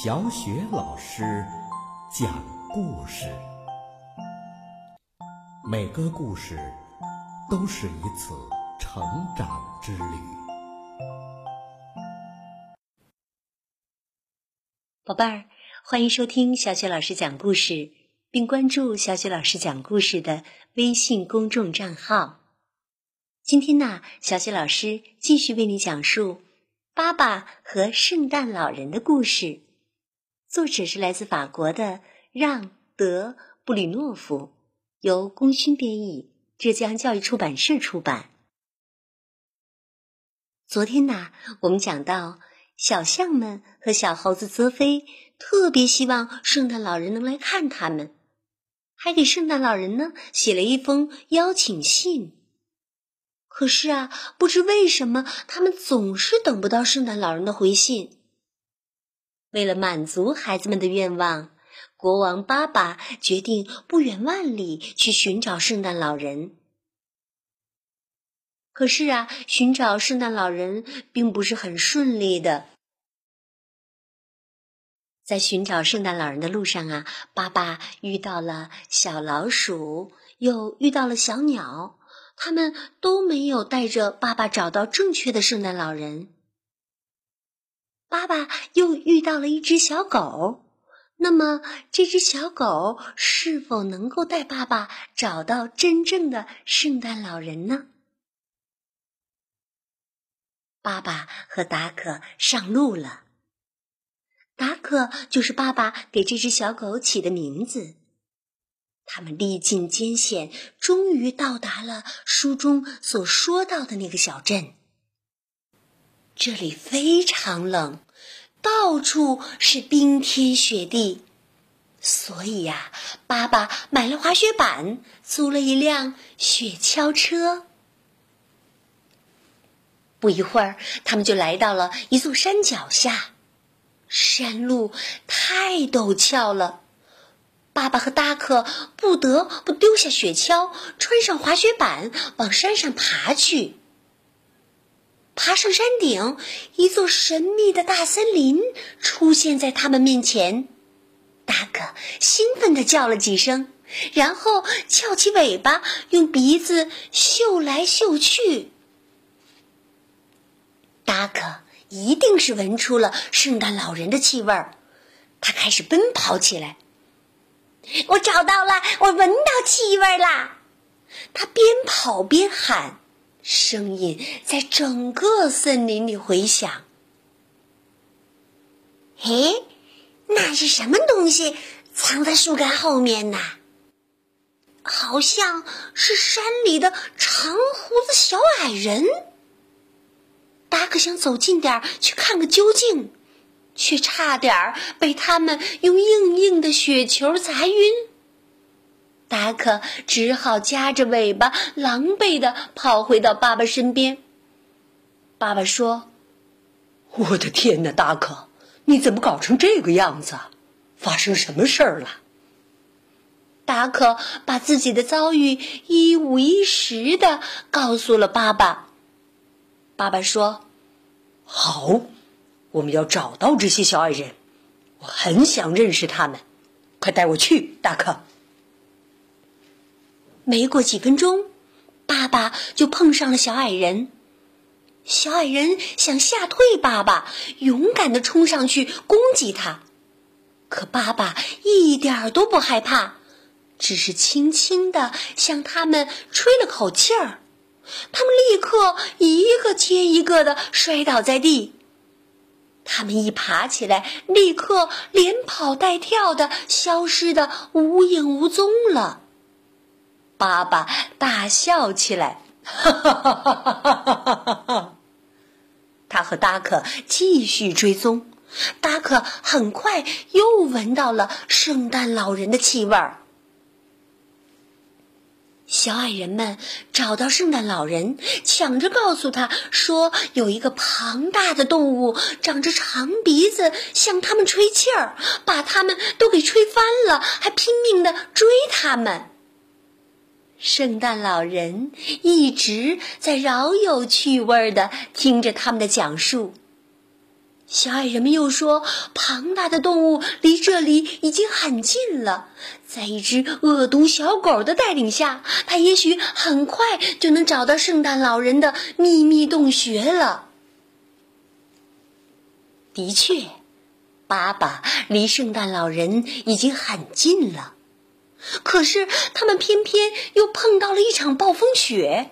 小雪老师讲故事，每个故事都是一次成长之旅。宝贝儿，欢迎收听小雪老师讲故事，并关注小雪老师讲故事的微信公众账号。今天呢，小雪老师继续为你讲述《爸爸和圣诞老人》的故事。作者是来自法国的让·德·布里诺夫，由功勋编译，浙江教育出版社出版。昨天呢，我们讲到小象们和小猴子泽飞特别希望圣诞老人能来看他们，还给圣诞老人呢写了一封邀请信。可是啊，不知为什么，他们总是等不到圣诞老人的回信。为了满足孩子们的愿望，国王巴巴决定不远万里去寻找圣诞老人。可是啊，寻找圣诞老人并不是很顺利的。在寻找圣诞老人的路上啊，巴巴遇到了小老鼠，又遇到了小鸟，他们都没有带着爸爸找到正确的圣诞老人。爸爸又遇到了一只小狗，那么这只小狗是否能够带爸爸找到真正的圣诞老人呢？爸爸和达可上路了。达可就是爸爸给这只小狗起的名字。他们历尽艰险，终于到达了书中所说到的那个小镇。这里非常冷，到处是冰天雪地，所以呀，爸爸买了滑雪板，租了一辆雪橇车。不一会儿，他们就来到了一座山脚下，山路太陡峭了，爸爸和达克不得不丢下雪橇，穿上滑雪板，往山上爬去。爬上山顶，一座神秘的大森林出现在他们面前。达克兴奋地叫了几声，然后翘起尾巴，用鼻子嗅来嗅去。达克一定是闻出了圣诞老人的气味儿，他开始奔跑起来。我找到了，我闻到气味啦！他边跑边喊。声音在整个森林里回响。嘿，那是什么东西藏在树干后面呢？好像是山里的长胡子小矮人。达克想走近点儿去看个究竟，却差点儿被他们用硬硬的雪球砸晕。达克只好夹着尾巴，狼狈的跑回到爸爸身边。爸爸说：“我的天哪，达克，你怎么搞成这个样子？发生什么事儿了？”达克把自己的遭遇一五一十的告诉了爸爸。爸爸说：“好，我们要找到这些小矮人，我很想认识他们，快带我去，大克。”没过几分钟，爸爸就碰上了小矮人。小矮人想吓退爸爸，勇敢的冲上去攻击他。可爸爸一点都不害怕，只是轻轻的向他们吹了口气儿。他们立刻一个接一个的摔倒在地。他们一爬起来，立刻连跑带跳的消失的无影无踪了。爸爸大笑起来，哈哈哈哈哈哈！他和达克继续追踪，达克很快又闻到了圣诞老人的气味儿。小矮人们找到圣诞老人，抢着告诉他说，有一个庞大的动物长着长鼻子，向他们吹气儿，把他们都给吹翻了，还拼命的追他们。圣诞老人一直在饶有趣味的听着他们的讲述，小矮人们又说：“庞大的动物离这里已经很近了，在一只恶毒小狗的带领下，它也许很快就能找到圣诞老人的秘密洞穴了。”的确，爸爸离圣诞老人已经很近了，可是他们偏偏又碰到了一场暴风雪。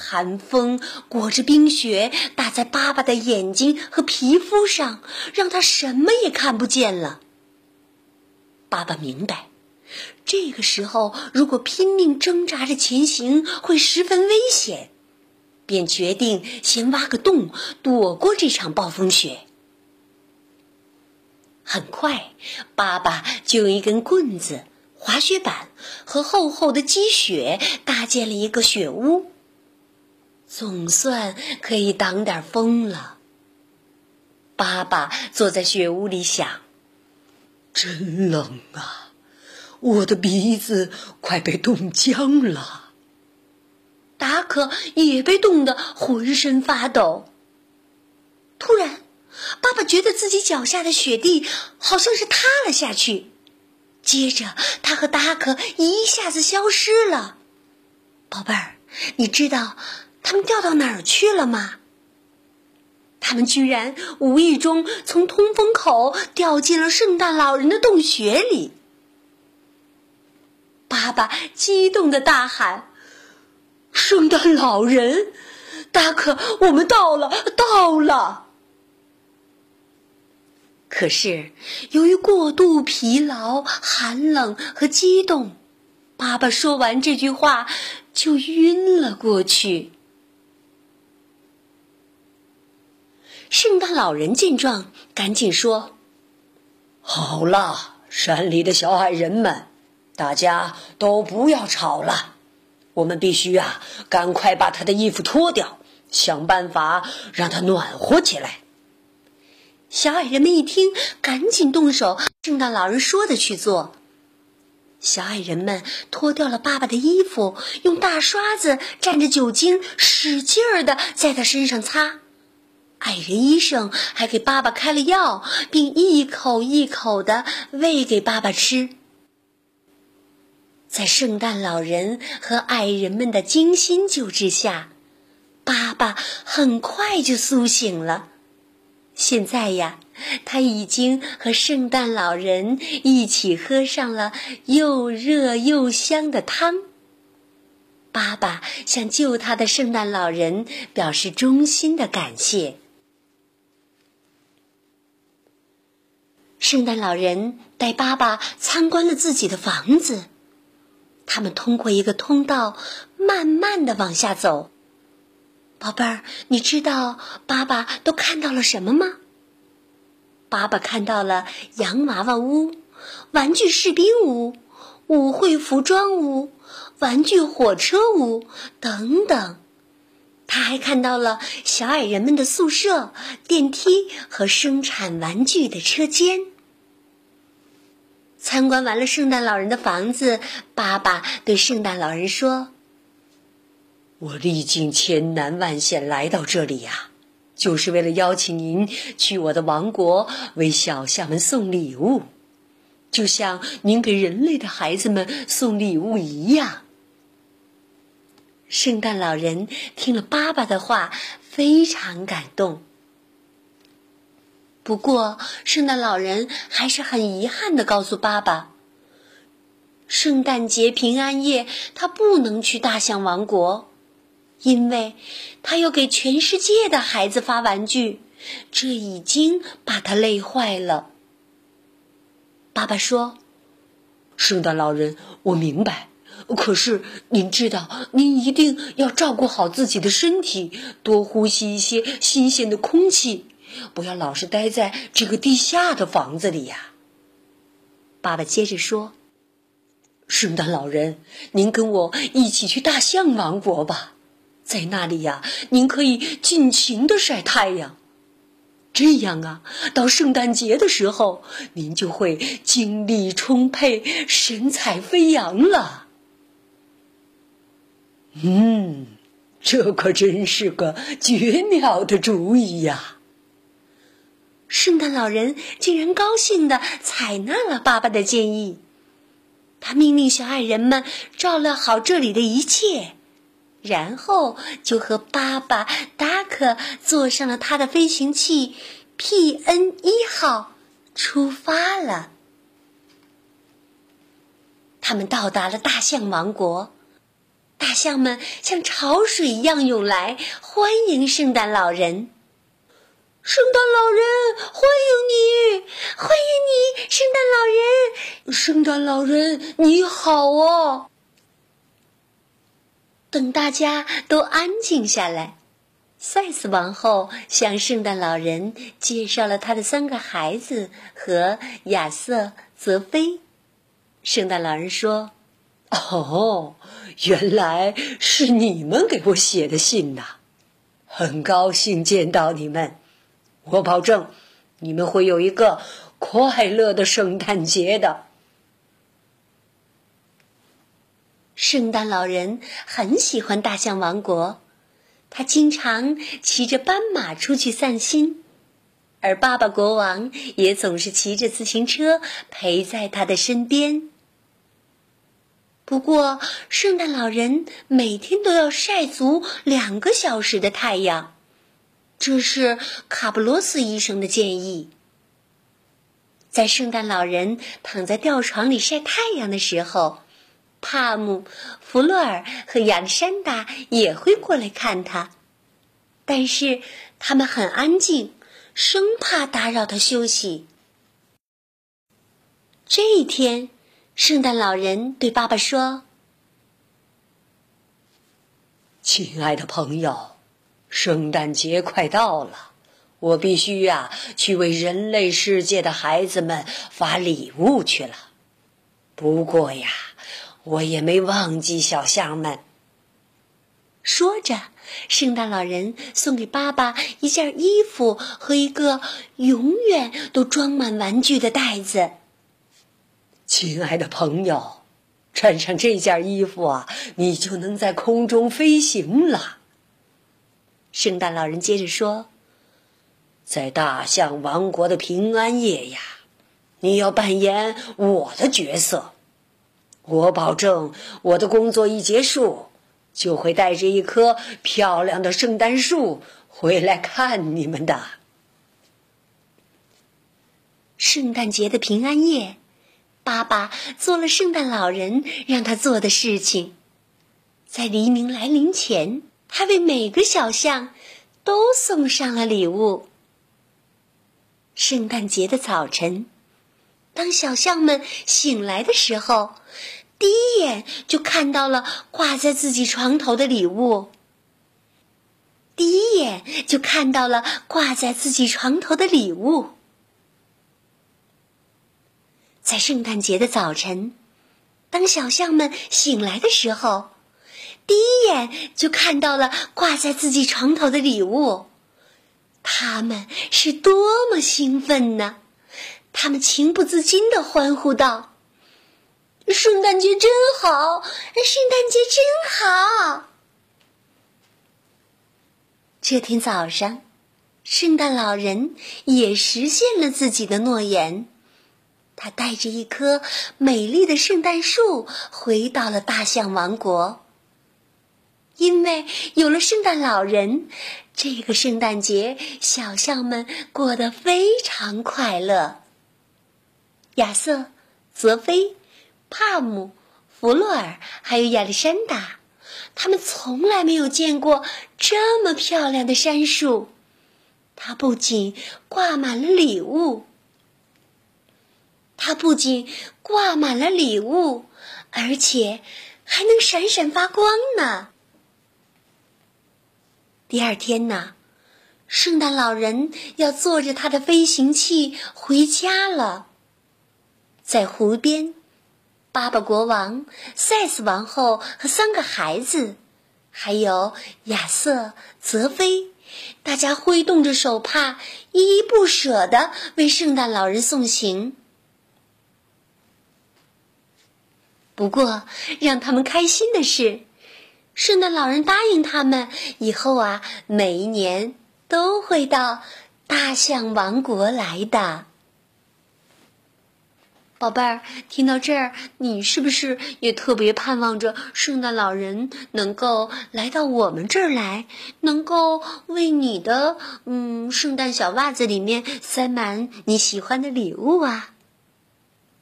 寒风裹着冰雪，打在爸爸的眼睛和皮肤上，让他什么也看不见了。爸爸明白，这个时候如果拼命挣扎着前行会十分危险，便决定先挖个洞，躲过这场暴风雪。很快，爸爸就用一根棍子、滑雪板和厚厚的积雪搭建了一个雪屋。总算可以挡点风了。爸爸坐在雪屋里想：“真冷啊，我的鼻子快被冻僵了。”达克也被冻得浑身发抖。突然，爸爸觉得自己脚下的雪地好像是塌了下去，接着他和达克一下子消失了。宝贝儿，你知道？他们掉到哪儿去了吗？他们居然无意中从通风口掉进了圣诞老人的洞穴里。爸爸激动的大喊：“圣诞老人，大克，我们到了，到了！”可是由于过度疲劳、寒冷和激动，爸爸说完这句话就晕了过去。圣诞老人见状，赶紧说：“好了，山里的小矮人们，大家都不要吵了。我们必须啊，赶快把他的衣服脱掉，想办法让他暖和起来。”小矮人们一听，赶紧动手，圣诞老人说的去做。小矮人们脱掉了爸爸的衣服，用大刷子蘸着酒精，使劲儿的在他身上擦。矮人医生还给爸爸开了药，并一口一口的喂给爸爸吃。在圣诞老人和矮人们的精心救治下，爸爸很快就苏醒了。现在呀，他已经和圣诞老人一起喝上了又热又香的汤。爸爸向救他的圣诞老人表示衷心的感谢。圣诞老人带爸爸参观了自己的房子，他们通过一个通道，慢慢的往下走。宝贝儿，你知道爸爸都看到了什么吗？爸爸看到了洋娃娃屋、玩具士兵屋、舞会服装屋、玩具火车屋等等。他还看到了小矮人们的宿舍、电梯和生产玩具的车间。参观完了圣诞老人的房子，爸爸对圣诞老人说：“我历尽千难万险来到这里呀，就是为了邀请您去我的王国为小象们送礼物，就像您给人类的孩子们送礼物一样。”圣诞老人听了爸爸的话，非常感动。不过，圣诞老人还是很遗憾的告诉爸爸：“圣诞节平安夜，他不能去大象王国，因为他要给全世界的孩子发玩具，这已经把他累坏了。”爸爸说：“圣诞老人，我明白。”可是，您知道，您一定要照顾好自己的身体，多呼吸一些新鲜的空气，不要老是待在这个地下的房子里呀。爸爸接着说：“圣诞老人，您跟我一起去大象王国吧，在那里呀，您可以尽情的晒太阳。这样啊，到圣诞节的时候，您就会精力充沛、神采飞扬了。”嗯，这可真是个绝妙的主意呀！圣诞老人竟然高兴地采纳了爸爸的建议。他命令小矮人们照料好这里的一切，然后就和爸爸达克坐上了他的飞行器 P.N. 一号，出发了。他们到达了大象王国，大象们像潮水一样涌来，欢迎圣诞老人。圣诞老人，欢迎你，欢迎你，圣诞老人，圣诞老人你好啊！等大家都安静下来，赛斯王后向圣诞老人介绍了他的三个孩子和亚瑟、泽菲。圣诞老人说：“哦，原来是你们给我写的信呐，很高兴见到你们。”我保证，你们会有一个快乐的圣诞节的。圣诞老人很喜欢大象王国，他经常骑着斑马出去散心，而爸爸国王也总是骑着自行车陪在他的身边。不过，圣诞老人每天都要晒足两个小时的太阳。这是卡布罗斯医生的建议。在圣诞老人躺在吊床里晒太阳的时候，帕姆、弗洛尔和亚历山大也会过来看他，但是他们很安静，生怕打扰他休息。这一天，圣诞老人对爸爸说：“亲爱的朋友。”圣诞节快到了，我必须呀去为人类世界的孩子们发礼物去了。不过呀，我也没忘记小象们。说着，圣诞老人送给爸爸一件衣服和一个永远都装满玩具的袋子。亲爱的朋友，穿上这件衣服啊，你就能在空中飞行了。圣诞老人接着说：“在大象王国的平安夜呀，你要扮演我的角色。我保证，我的工作一结束，就会带着一棵漂亮的圣诞树回来看你们的。”圣诞节的平安夜，爸爸做了圣诞老人让他做的事情，在黎明来临前。他为每个小象都送上了礼物。圣诞节的早晨，当小象们醒来的时候，第一眼就看到了挂在自己床头的礼物。第一眼就看到了挂在自己床头的礼物。在圣诞节的早晨，当小象们醒来的时候。第一眼就看到了挂在自己床头的礼物，他们是多么兴奋呢！他们情不自禁的欢呼道：“圣诞节真好，圣诞节真好！”这天早上，圣诞老人也实现了自己的诺言，他带着一棵美丽的圣诞树回到了大象王国。因为有了圣诞老人，这个圣诞节小象们过得非常快乐。亚瑟、泽菲、帕姆、弗洛尔还有亚历山大，他们从来没有见过这么漂亮的杉树。它不仅挂满了礼物，它不仅挂满了礼物，而且还能闪闪发光呢。第二天呢，圣诞老人要坐着他的飞行器回家了。在湖边，巴巴国王、赛斯王后和三个孩子，还有亚瑟、泽菲，大家挥动着手帕，依依不舍的为圣诞老人送行。不过，让他们开心的是。圣诞老人答应他们，以后啊，每一年都会到大象王国来的。宝贝儿，听到这儿，你是不是也特别盼望着圣诞老人能够来到我们这儿来，能够为你的嗯圣诞小袜子里面塞满你喜欢的礼物啊？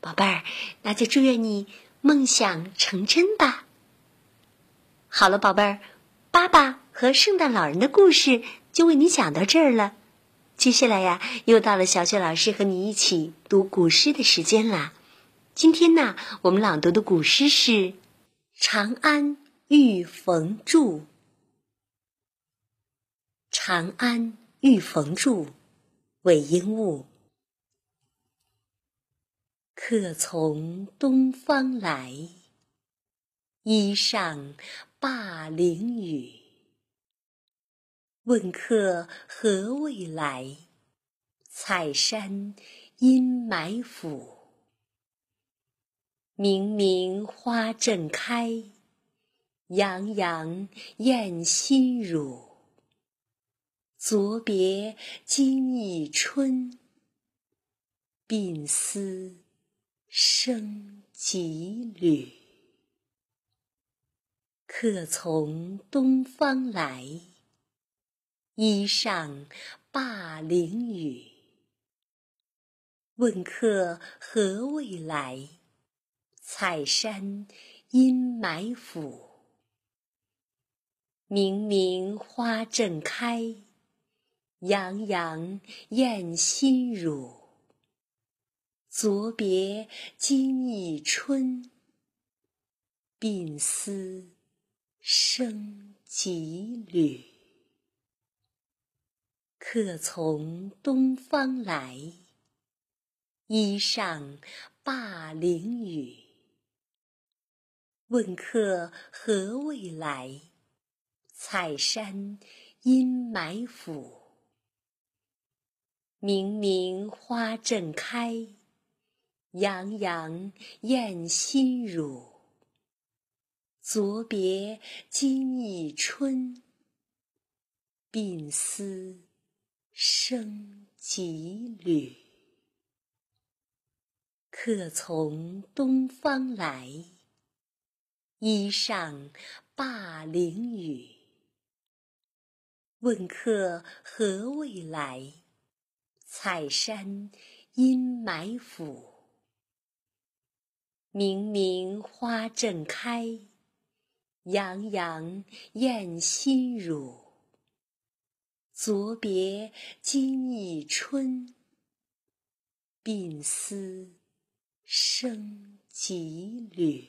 宝贝儿，那就祝愿你梦想成真吧。好了，宝贝儿，爸爸和圣诞老人的故事就为你讲到这儿了。接下来呀，又到了小雪老师和你一起读古诗的时间啦。今天呢，我们朗读的古诗是《长安遇逢住》。《长安遇逢住》，韦应物。客从东方来，衣上灞陵雨。问客何未来？采山阴霾府。明明花正开，洋洋艳心乳。昨别今已春，鬓丝生几缕。客从东方来。衣上灞陵雨。问客何未来？采山阴埋府。明明花正开，洋洋艳心乳。昨别今已春，鬓丝生几缕。客从东方来，衣上灞陵雨。问客何未来？采山阴霾府。明明花正开，洋洋艳心乳。昨别今已春，鬓丝。生几缕。客从东方来，衣上灞陵雨。问客何未来？采山阴埋伏。明明花正开，洋洋艳心乳。昨别今已春，鬓丝生几缕。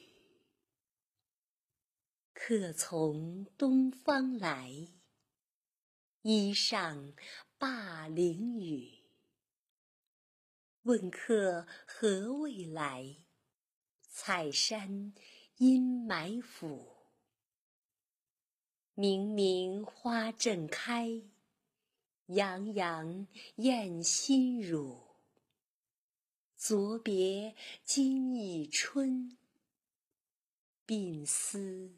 客从东方来，衣上灞陵雨。问客何未来？采山阴埋伏。明明花正开。洋洋艳心乳。昨别今已春，鬓丝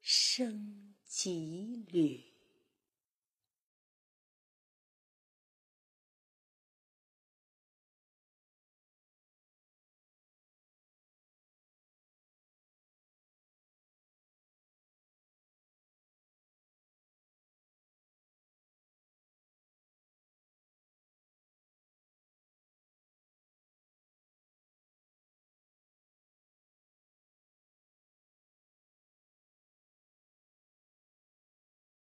生几缕。